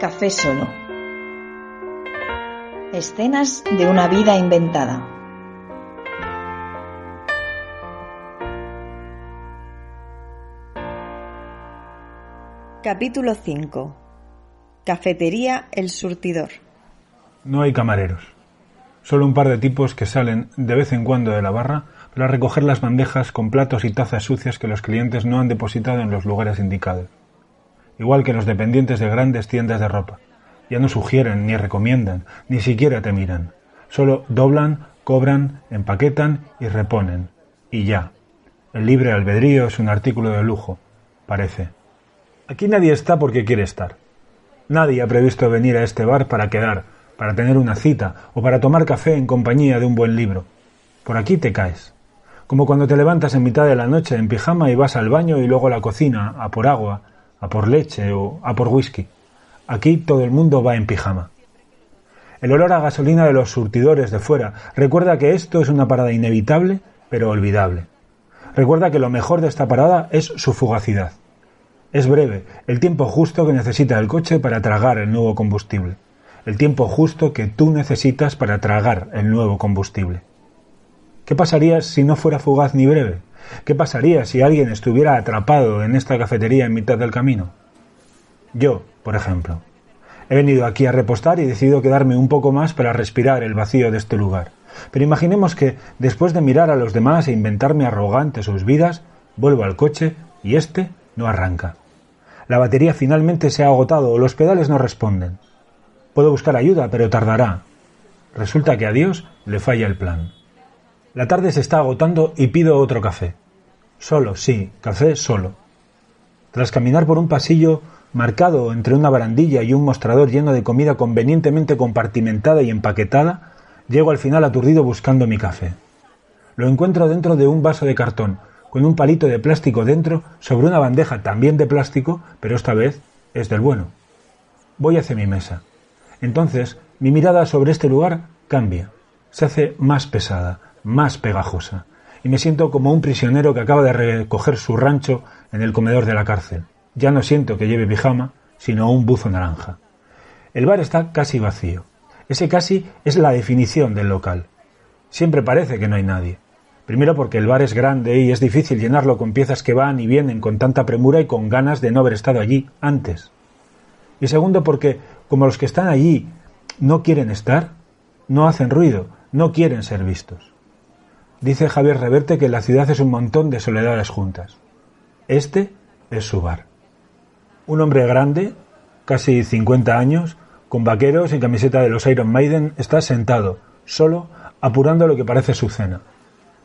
Café Solo. Escenas de una vida inventada. Capítulo 5. Cafetería El Surtidor. No hay camareros. Solo un par de tipos que salen de vez en cuando de la barra para recoger las bandejas con platos y tazas sucias que los clientes no han depositado en los lugares indicados igual que los dependientes de grandes tiendas de ropa. Ya no sugieren, ni recomiendan, ni siquiera te miran. Solo doblan, cobran, empaquetan y reponen. Y ya. El libre albedrío es un artículo de lujo, parece. Aquí nadie está porque quiere estar. Nadie ha previsto venir a este bar para quedar, para tener una cita o para tomar café en compañía de un buen libro. Por aquí te caes. Como cuando te levantas en mitad de la noche en pijama y vas al baño y luego a la cocina a por agua a por leche o a por whisky. Aquí todo el mundo va en pijama. El olor a gasolina de los surtidores de fuera recuerda que esto es una parada inevitable, pero olvidable. Recuerda que lo mejor de esta parada es su fugacidad. Es breve, el tiempo justo que necesita el coche para tragar el nuevo combustible. El tiempo justo que tú necesitas para tragar el nuevo combustible. ¿Qué pasaría si no fuera fugaz ni breve? ¿Qué pasaría si alguien estuviera atrapado en esta cafetería en mitad del camino? Yo, por ejemplo. He venido aquí a repostar y he decidido quedarme un poco más para respirar el vacío de este lugar. Pero imaginemos que, después de mirar a los demás e inventarme arrogante sus vidas, vuelvo al coche y este no arranca. La batería finalmente se ha agotado o los pedales no responden. Puedo buscar ayuda, pero tardará. Resulta que a Dios le falla el plan. La tarde se está agotando y pido otro café. Solo, sí, café solo. Tras caminar por un pasillo marcado entre una barandilla y un mostrador lleno de comida convenientemente compartimentada y empaquetada, llego al final aturdido buscando mi café. Lo encuentro dentro de un vaso de cartón, con un palito de plástico dentro, sobre una bandeja también de plástico, pero esta vez es del bueno. Voy hacia mi mesa. Entonces, mi mirada sobre este lugar cambia, se hace más pesada, más pegajosa, y me siento como un prisionero que acaba de recoger su rancho en el comedor de la cárcel. Ya no siento que lleve pijama, sino un buzo naranja. El bar está casi vacío. Ese casi es la definición del local. Siempre parece que no hay nadie. Primero porque el bar es grande y es difícil llenarlo con piezas que van y vienen con tanta premura y con ganas de no haber estado allí antes. Y segundo porque, como los que están allí no quieren estar, no hacen ruido, no quieren ser vistos. Dice Javier Reverte que la ciudad es un montón de soledades juntas. Este es su bar. Un hombre grande, casi 50 años, con vaqueros y camiseta de los Iron Maiden, está sentado, solo, apurando lo que parece su cena.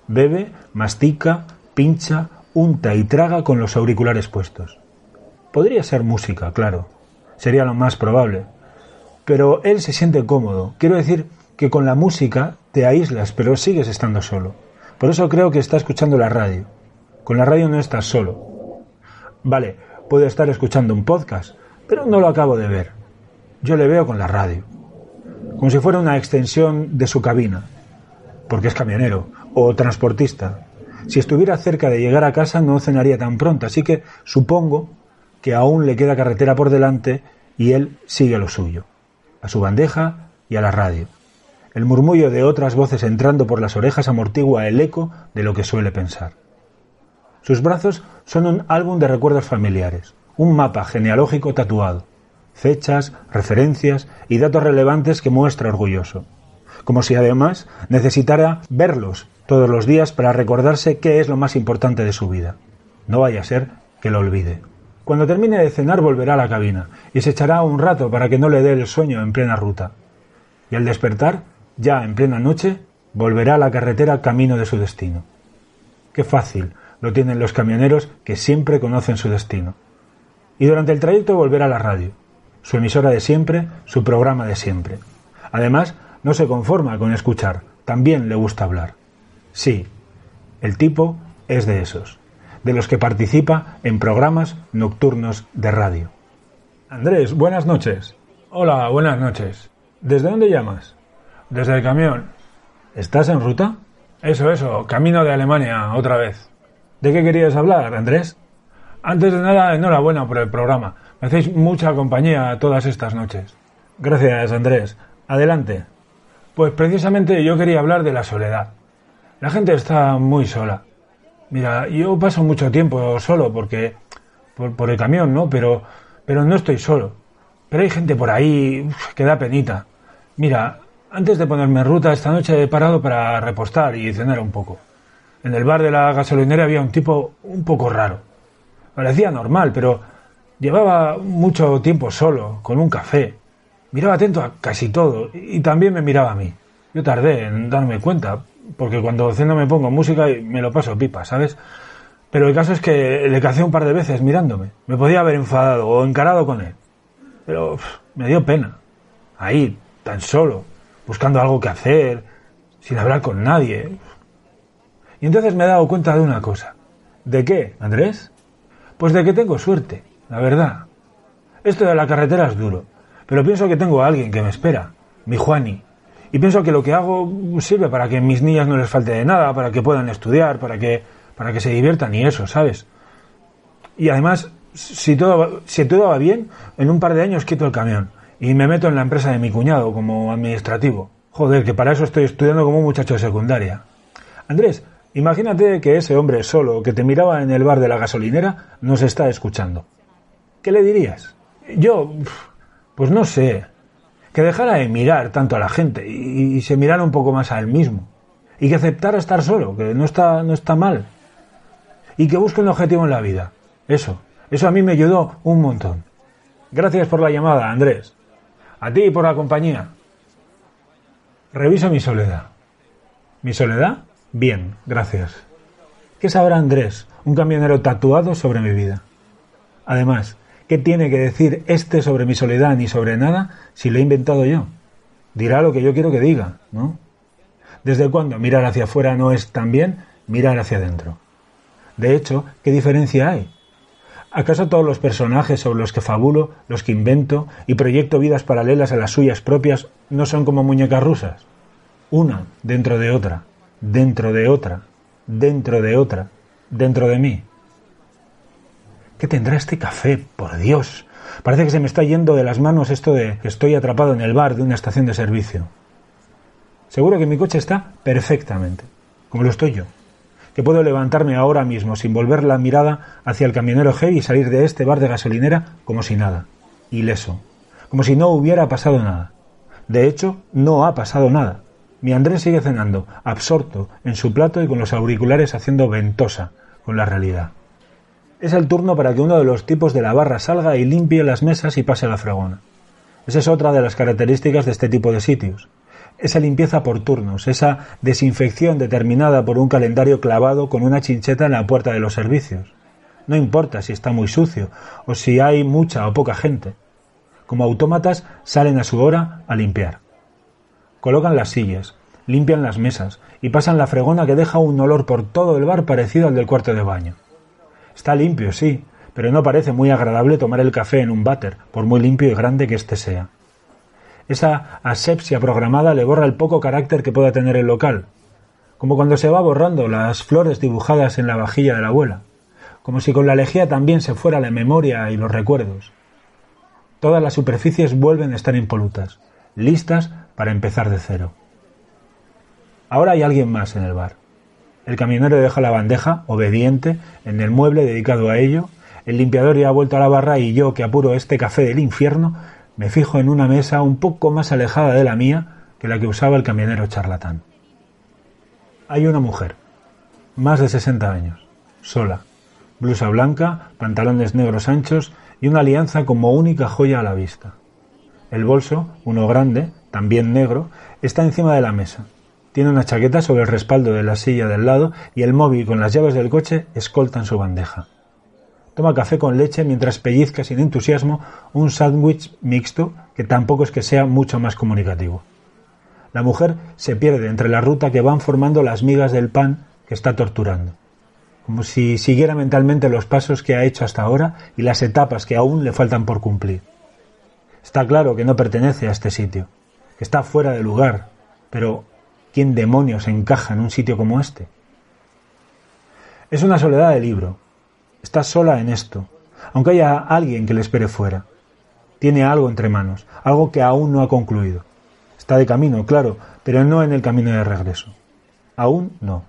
Bebe, mastica, pincha, unta y traga con los auriculares puestos. Podría ser música, claro. Sería lo más probable. Pero él se siente cómodo. Quiero decir que con la música te aíslas, pero sigues estando solo. Por eso creo que está escuchando la radio. Con la radio no estás solo. Vale, puedo estar escuchando un podcast, pero no lo acabo de ver. Yo le veo con la radio. Como si fuera una extensión de su cabina. Porque es camionero o transportista. Si estuviera cerca de llegar a casa no cenaría tan pronto, así que supongo que aún le queda carretera por delante y él sigue lo suyo. A su bandeja y a la radio. El murmullo de otras voces entrando por las orejas amortigua el eco de lo que suele pensar. Sus brazos son un álbum de recuerdos familiares, un mapa genealógico tatuado, fechas, referencias y datos relevantes que muestra orgulloso, como si además necesitara verlos todos los días para recordarse qué es lo más importante de su vida. No vaya a ser que lo olvide. Cuando termine de cenar volverá a la cabina y se echará un rato para que no le dé el sueño en plena ruta. Y al despertar ya en plena noche, volverá a la carretera camino de su destino. Qué fácil lo tienen los camioneros que siempre conocen su destino. Y durante el trayecto volverá a la radio, su emisora de siempre, su programa de siempre. Además, no se conforma con escuchar, también le gusta hablar. Sí, el tipo es de esos, de los que participa en programas nocturnos de radio. Andrés, buenas noches. Hola, buenas noches. ¿Desde dónde llamas? Desde el camión. ¿Estás en ruta? Eso, eso, camino de Alemania, otra vez. ¿De qué querías hablar, Andrés? Antes de nada, enhorabuena por el programa. Me hacéis mucha compañía todas estas noches. Gracias, Andrés. Adelante. Pues precisamente yo quería hablar de la soledad. La gente está muy sola. Mira, yo paso mucho tiempo solo porque por, el camión, ¿no? Pero pero no estoy solo. Pero hay gente por ahí que da penita. Mira, antes de ponerme en ruta esta noche he parado para repostar y cenar un poco. En el bar de la gasolinera había un tipo un poco raro. Parecía normal, pero llevaba mucho tiempo solo, con un café. Miraba atento a casi todo y también me miraba a mí. Yo tardé en darme cuenta, porque cuando ceno me pongo música y me lo paso pipa, ¿sabes? Pero el caso es que le cacé un par de veces mirándome. Me podía haber enfadado o encarado con él. Pero me dio pena. Ahí, tan solo, buscando algo que hacer, sin hablar con nadie. Y entonces me he dado cuenta de una cosa. ¿De qué, Andrés? Pues de que tengo suerte, la verdad. Esto de la carretera es duro, pero pienso que tengo a alguien que me espera, mi Juani. Y pienso que lo que hago sirve para que mis niñas no les falte de nada, para que puedan estudiar, para que, para que se diviertan y eso, ¿sabes? Y además, si todo, si todo va bien, en un par de años quito el camión y me meto en la empresa de mi cuñado como administrativo. Joder, que para eso estoy estudiando como un muchacho de secundaria. Andrés, Imagínate que ese hombre solo que te miraba en el bar de la gasolinera nos está escuchando. ¿Qué le dirías? Yo, pues no sé, que dejara de mirar tanto a la gente y, se mirara un poco más a él mismo. Y que aceptara estar solo, que no está, no está mal. Y que busque un objetivo en la vida. Eso, eso a mí me ayudó un montón. Gracias por la llamada, Andrés. A ti por la compañía. Reviso mi soledad. ¿Mi soledad? Bien, gracias. ¿Qué sabrá Andrés, un camionero tatuado sobre mi vida? Además, ¿qué tiene que decir este sobre mi soledad ni sobre nada si lo he inventado yo? Dirá lo que yo quiero que diga, ¿no? ¿Desde cuándo mirar hacia afuera no es también mirar hacia adentro? De hecho, ¿qué diferencia hay? ¿Acaso todos los personajes sobre los que fabulo, los que invento y proyecto vidas paralelas a las suyas propias no son como muñecas rusas? Una dentro de otra dentro de otra, dentro de otra, dentro de mí. ¿Qué tendrá este café? Por Dios. Parece que se me está yendo de las manos esto de que estoy atrapado en el bar de una estación de servicio. Seguro que mi coche está perfectamente, como lo estoy yo. Que puedo levantarme ahora mismo sin volver la mirada hacia el camionero G y salir de este bar de gasolinera como si nada, ileso, como si no hubiera pasado nada. De hecho, no ha pasado nada. Mi Andrés sigue cenando, absorto en su plato y con los auriculares haciendo ventosa con la realidad. Es el turno para que uno de los tipos de la barra salga y limpie las mesas y pase la fregona. Esa es otra de las características de este tipo de sitios. Esa limpieza por turnos, esa desinfección determinada por un calendario clavado con una chincheta en la puerta de los servicios. No importa si está muy sucio o si hay mucha o poca gente. Como autómatas salen a su hora a limpiar. Colocan las sillas, limpian las mesas y pasan la fregona que deja un olor por todo el bar parecido al del cuarto de baño. Está limpio, sí, pero no parece muy agradable tomar el café en un váter, por muy limpio y grande que éste sea. Esa asepsia programada le borra el poco carácter que pueda tener el local, como cuando se va borrando las flores dibujadas en la vajilla de la abuela, como si con la lejía también se fuera la memoria y los recuerdos. Todas las superficies vuelven a estar impolutas, listas para empezar de cero. Ahora hay alguien más en el bar. El camionero deja la bandeja, obediente, en el mueble dedicado a ello, el limpiador ya ha vuelto a la barra y yo, que apuro este café del infierno, me fijo en una mesa un poco más alejada de la mía que la que usaba el camionero charlatán. Hay una mujer, más de 60 años, sola, blusa blanca, pantalones negros anchos y una alianza como única joya a la vista. El bolso, uno grande, también negro, está encima de la mesa. Tiene una chaqueta sobre el respaldo de la silla del lado y el móvil con las llaves del coche escoltan su bandeja. Toma café con leche mientras pellizca sin entusiasmo un sándwich mixto que tampoco es que sea mucho más comunicativo. La mujer se pierde entre la ruta que van formando las migas del pan que está torturando, como si siguiera mentalmente los pasos que ha hecho hasta ahora y las etapas que aún le faltan por cumplir. Está claro que no pertenece a este sitio, que está fuera de lugar, pero ¿quién demonios encaja en un sitio como este? Es una soledad de libro, Está sola en esto, aunque haya alguien que le espere fuera. Tiene algo entre manos, algo que aún no ha concluido. Está de camino, claro, pero no en el camino de regreso. Aún no.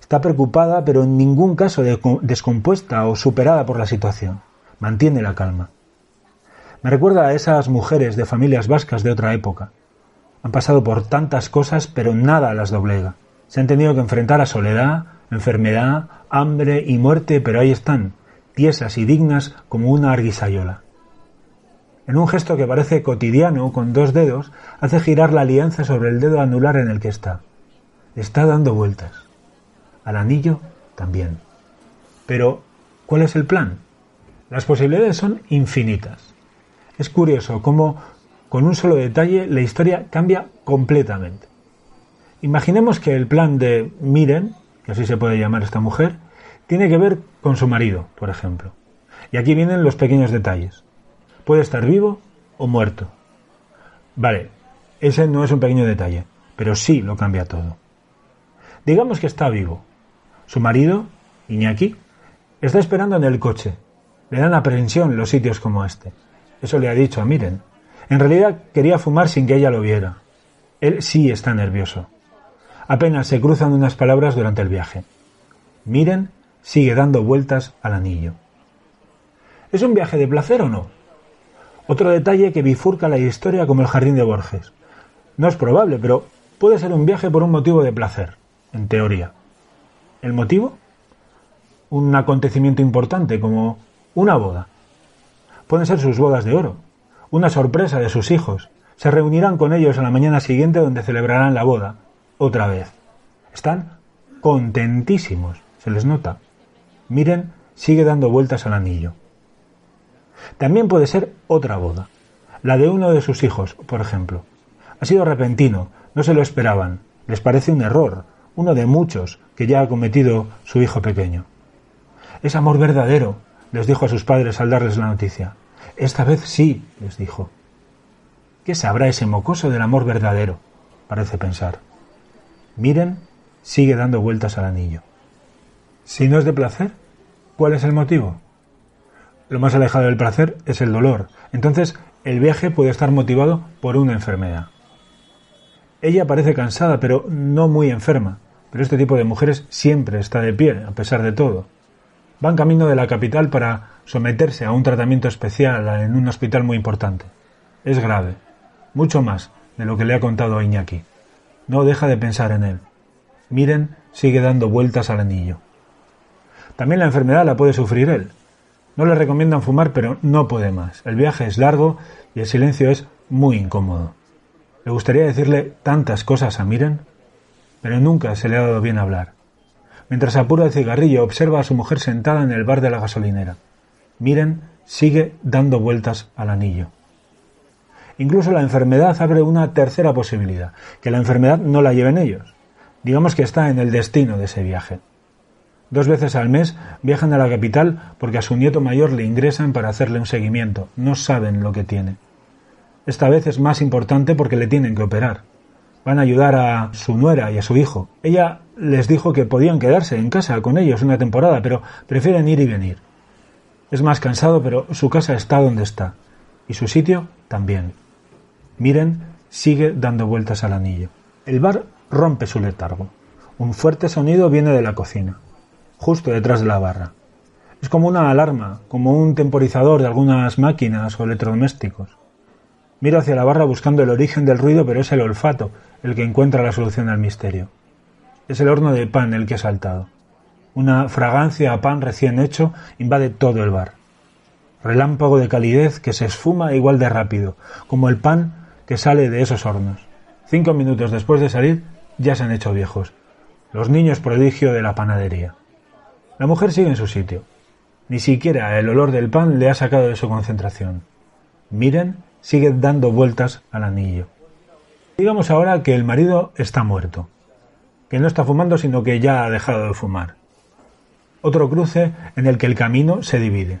Está preocupada, pero en ningún caso descompuesta o superada por la situación. Mantiene la calma. Me recuerda a esas mujeres de familias vascas de otra época. Han pasado por tantas cosas, pero nada las doblega. Se han tenido que enfrentar a soledad, enfermedad, hambre y muerte, pero ahí están, tiesas y dignas como una arguisayola. En un gesto que parece cotidiano, con dos dedos, hace girar la alianza sobre el dedo anular en el que está. Está dando vueltas. Al anillo también. Pero, ¿cuál es el plan? Las posibilidades son infinitas. Es curioso cómo con un solo detalle la historia cambia completamente. Imaginemos que el plan de Miren, que así se puede llamar esta mujer, tiene que ver con su marido, por ejemplo. Y aquí vienen los pequeños detalles. Puede estar vivo o muerto. Vale, ese no es un pequeño detalle, pero sí lo cambia todo. Digamos que está vivo. Su marido, Iñaki, está esperando en el coche. Le dan aprensión los sitios como este. Eso le ha dicho a Miren. En realidad quería fumar sin que ella lo viera. Él sí está nervioso. Apenas se cruzan unas palabras durante el viaje. Miren sigue dando vueltas al anillo. ¿Es un viaje de placer o no? Otro detalle que bifurca la historia como el jardín de Borges. No es probable, pero puede ser un viaje por un motivo de placer, en teoría. ¿El motivo? Un acontecimiento importante como una boda. Pueden ser sus bodas de oro, una sorpresa de sus hijos. Se reunirán con ellos a la mañana siguiente donde celebrarán la boda, otra vez. Están contentísimos, se les nota. Miren, sigue dando vueltas al anillo. También puede ser otra boda, la de uno de sus hijos, por ejemplo. Ha sido repentino, no se lo esperaban, les parece un error, uno de muchos que ya ha cometido su hijo pequeño. Es amor verdadero, les dijo a sus padres al darles la noticia. Esta vez sí, les dijo. ¿Qué sabrá ese mocoso del amor verdadero? parece pensar. Miren, sigue dando vueltas al anillo. Si no es de placer, ¿cuál es el motivo? Lo más alejado del placer es el dolor. Entonces, el viaje puede estar motivado por una enfermedad. Ella parece cansada, pero no muy enferma. Pero este tipo de mujeres siempre está de pie, a pesar de todo. Van camino de la capital para someterse a un tratamiento especial en un hospital muy importante. Es grave, mucho más de lo que le ha contado a Iñaki. No deja de pensar en él. Miren sigue dando vueltas al anillo. También la enfermedad la puede sufrir él. No le recomiendan fumar, pero no puede más. El viaje es largo y el silencio es muy incómodo. Le gustaría decirle tantas cosas a Miren, pero nunca se le ha dado bien hablar. Mientras apura el cigarrillo, observa a su mujer sentada en el bar de la gasolinera. Miren sigue dando vueltas al anillo. Incluso la enfermedad abre una tercera posibilidad, que la enfermedad no la lleven ellos. Digamos que está en el destino de ese viaje. Dos veces al mes viajan a la capital porque a su nieto mayor le ingresan para hacerle un seguimiento. No saben lo que tiene. Esta vez es más importante porque le tienen que operar. Van a ayudar a su nuera y a su hijo. Ella les dijo que podían quedarse en casa con ellos una temporada, pero prefieren ir y venir. Es más cansado, pero su casa está donde está. Y su sitio también. Miren, sigue dando vueltas al anillo. El bar rompe su letargo. Un fuerte sonido viene de la cocina, justo detrás de la barra. Es como una alarma, como un temporizador de algunas máquinas o electrodomésticos. Miro hacia la barra buscando el origen del ruido, pero es el olfato el que encuentra la solución al misterio. Es el horno de pan el que ha saltado. Una fragancia a pan recién hecho invade todo el bar. Relámpago de calidez que se esfuma igual de rápido, como el pan que sale de esos hornos. Cinco minutos después de salir ya se han hecho viejos. Los niños prodigio de la panadería. La mujer sigue en su sitio. Ni siquiera el olor del pan le ha sacado de su concentración. Miren, sigue dando vueltas al anillo. Digamos ahora que el marido está muerto que no está fumando, sino que ya ha dejado de fumar. Otro cruce en el que el camino se divide.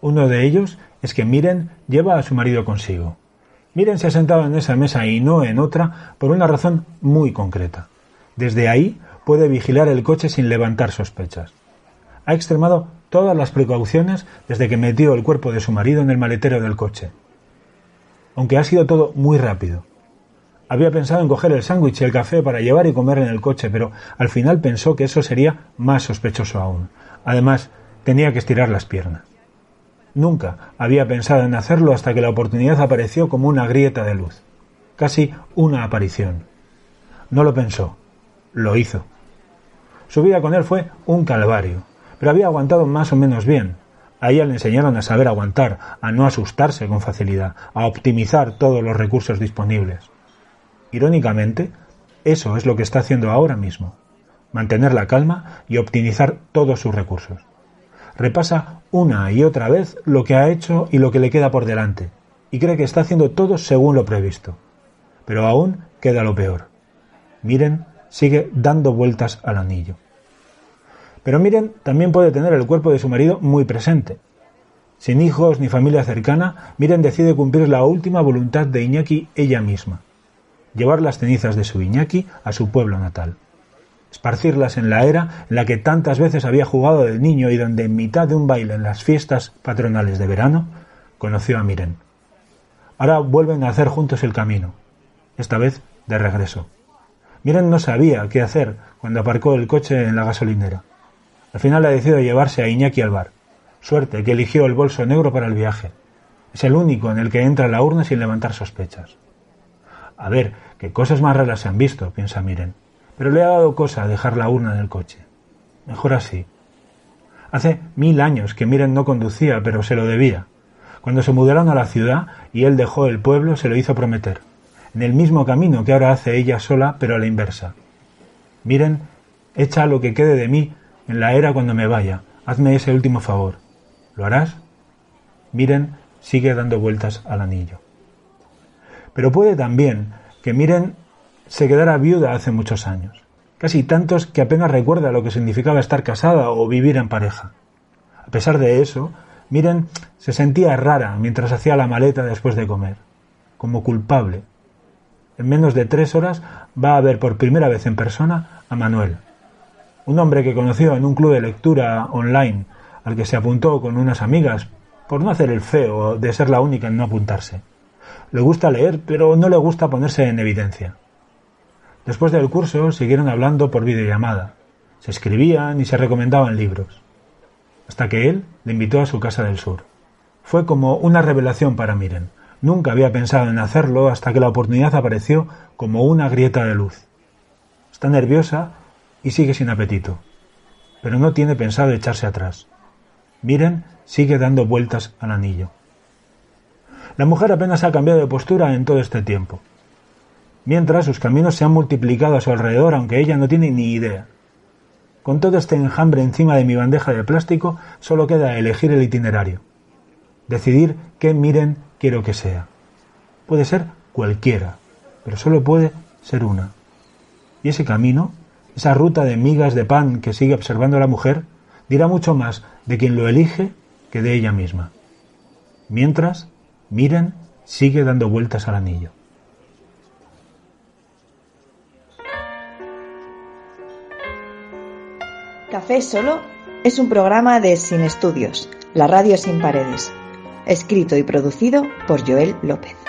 Uno de ellos es que Miren lleva a su marido consigo. Miren se ha sentado en esa mesa y no en otra por una razón muy concreta. Desde ahí puede vigilar el coche sin levantar sospechas. Ha extremado todas las precauciones desde que metió el cuerpo de su marido en el maletero del coche. Aunque ha sido todo muy rápido. Había pensado en coger el sándwich y el café para llevar y comer en el coche, pero al final pensó que eso sería más sospechoso aún. Además, tenía que estirar las piernas. Nunca había pensado en hacerlo hasta que la oportunidad apareció como una grieta de luz, casi una aparición. No lo pensó, lo hizo. Su vida con él fue un calvario, pero había aguantado más o menos bien. A ella le enseñaron a saber aguantar, a no asustarse con facilidad, a optimizar todos los recursos disponibles. Irónicamente, eso es lo que está haciendo ahora mismo, mantener la calma y optimizar todos sus recursos. Repasa una y otra vez lo que ha hecho y lo que le queda por delante, y cree que está haciendo todo según lo previsto. Pero aún queda lo peor. Miren sigue dando vueltas al anillo. Pero Miren también puede tener el cuerpo de su marido muy presente. Sin hijos ni familia cercana, Miren decide cumplir la última voluntad de Iñaki ella misma, llevar las cenizas de su Iñaki a su pueblo natal, esparcirlas en la era en la que tantas veces había jugado de niño y donde en mitad de un baile en las fiestas patronales de verano conoció a Miren. Ahora vuelven a hacer juntos el camino, esta vez de regreso. Miren no sabía qué hacer cuando aparcó el coche en la gasolinera. Al final ha decidido llevarse a Iñaki al bar. Suerte que eligió el bolso negro para el viaje. Es el único en el que entra la urna sin levantar sospechas. A ver, qué cosas más raras se han visto, piensa Miren. Pero le ha dado cosa dejar la urna en el coche. Mejor así. Hace mil años que Miren no conducía, pero se lo debía. Cuando se mudaron a la ciudad y él dejó el pueblo, se lo hizo prometer. En el mismo camino que ahora hace ella sola, pero a la inversa. Miren, echa lo que quede de mí en la era cuando me vaya. Hazme ese último favor. ¿Lo harás? Miren sigue dando vueltas al anillo. Pero puede también que Miren se quedara viuda hace muchos años, casi tantos que apenas recuerda lo que significaba estar casada o vivir en pareja. A pesar de eso, Miren se sentía rara mientras hacía la maleta después de comer, como culpable. En menos de tres horas va a ver por primera vez en persona a Manuel, un hombre que conoció en un club de lectura online al que se apuntó con unas amigas por no hacer el feo de ser la única en no apuntarse. Le gusta leer, pero no le gusta ponerse en evidencia. Después del curso siguieron hablando por videollamada. Se escribían y se recomendaban libros. Hasta que él le invitó a su casa del sur. Fue como una revelación para Miren. Nunca había pensado en hacerlo hasta que la oportunidad apareció como una grieta de luz. Está nerviosa y sigue sin apetito. Pero no tiene pensado echarse atrás. Miren sigue dando vueltas al anillo. La mujer apenas ha cambiado de postura en todo este tiempo. Mientras sus caminos se han multiplicado a su alrededor, aunque ella no tiene ni idea. Con todo este enjambre encima de mi bandeja de plástico, solo queda elegir el itinerario. Decidir qué miren quiero que sea. Puede ser cualquiera, pero solo puede ser una. Y ese camino esa ruta de migas de pan que sigue observando la mujer, dirá mucho más de quien lo elige que de ella misma. Mientras, Miren sigue dando vueltas al anillo. Café Solo es un programa de Sin Estudios, la radio sin paredes, escrito y producido por Joel López.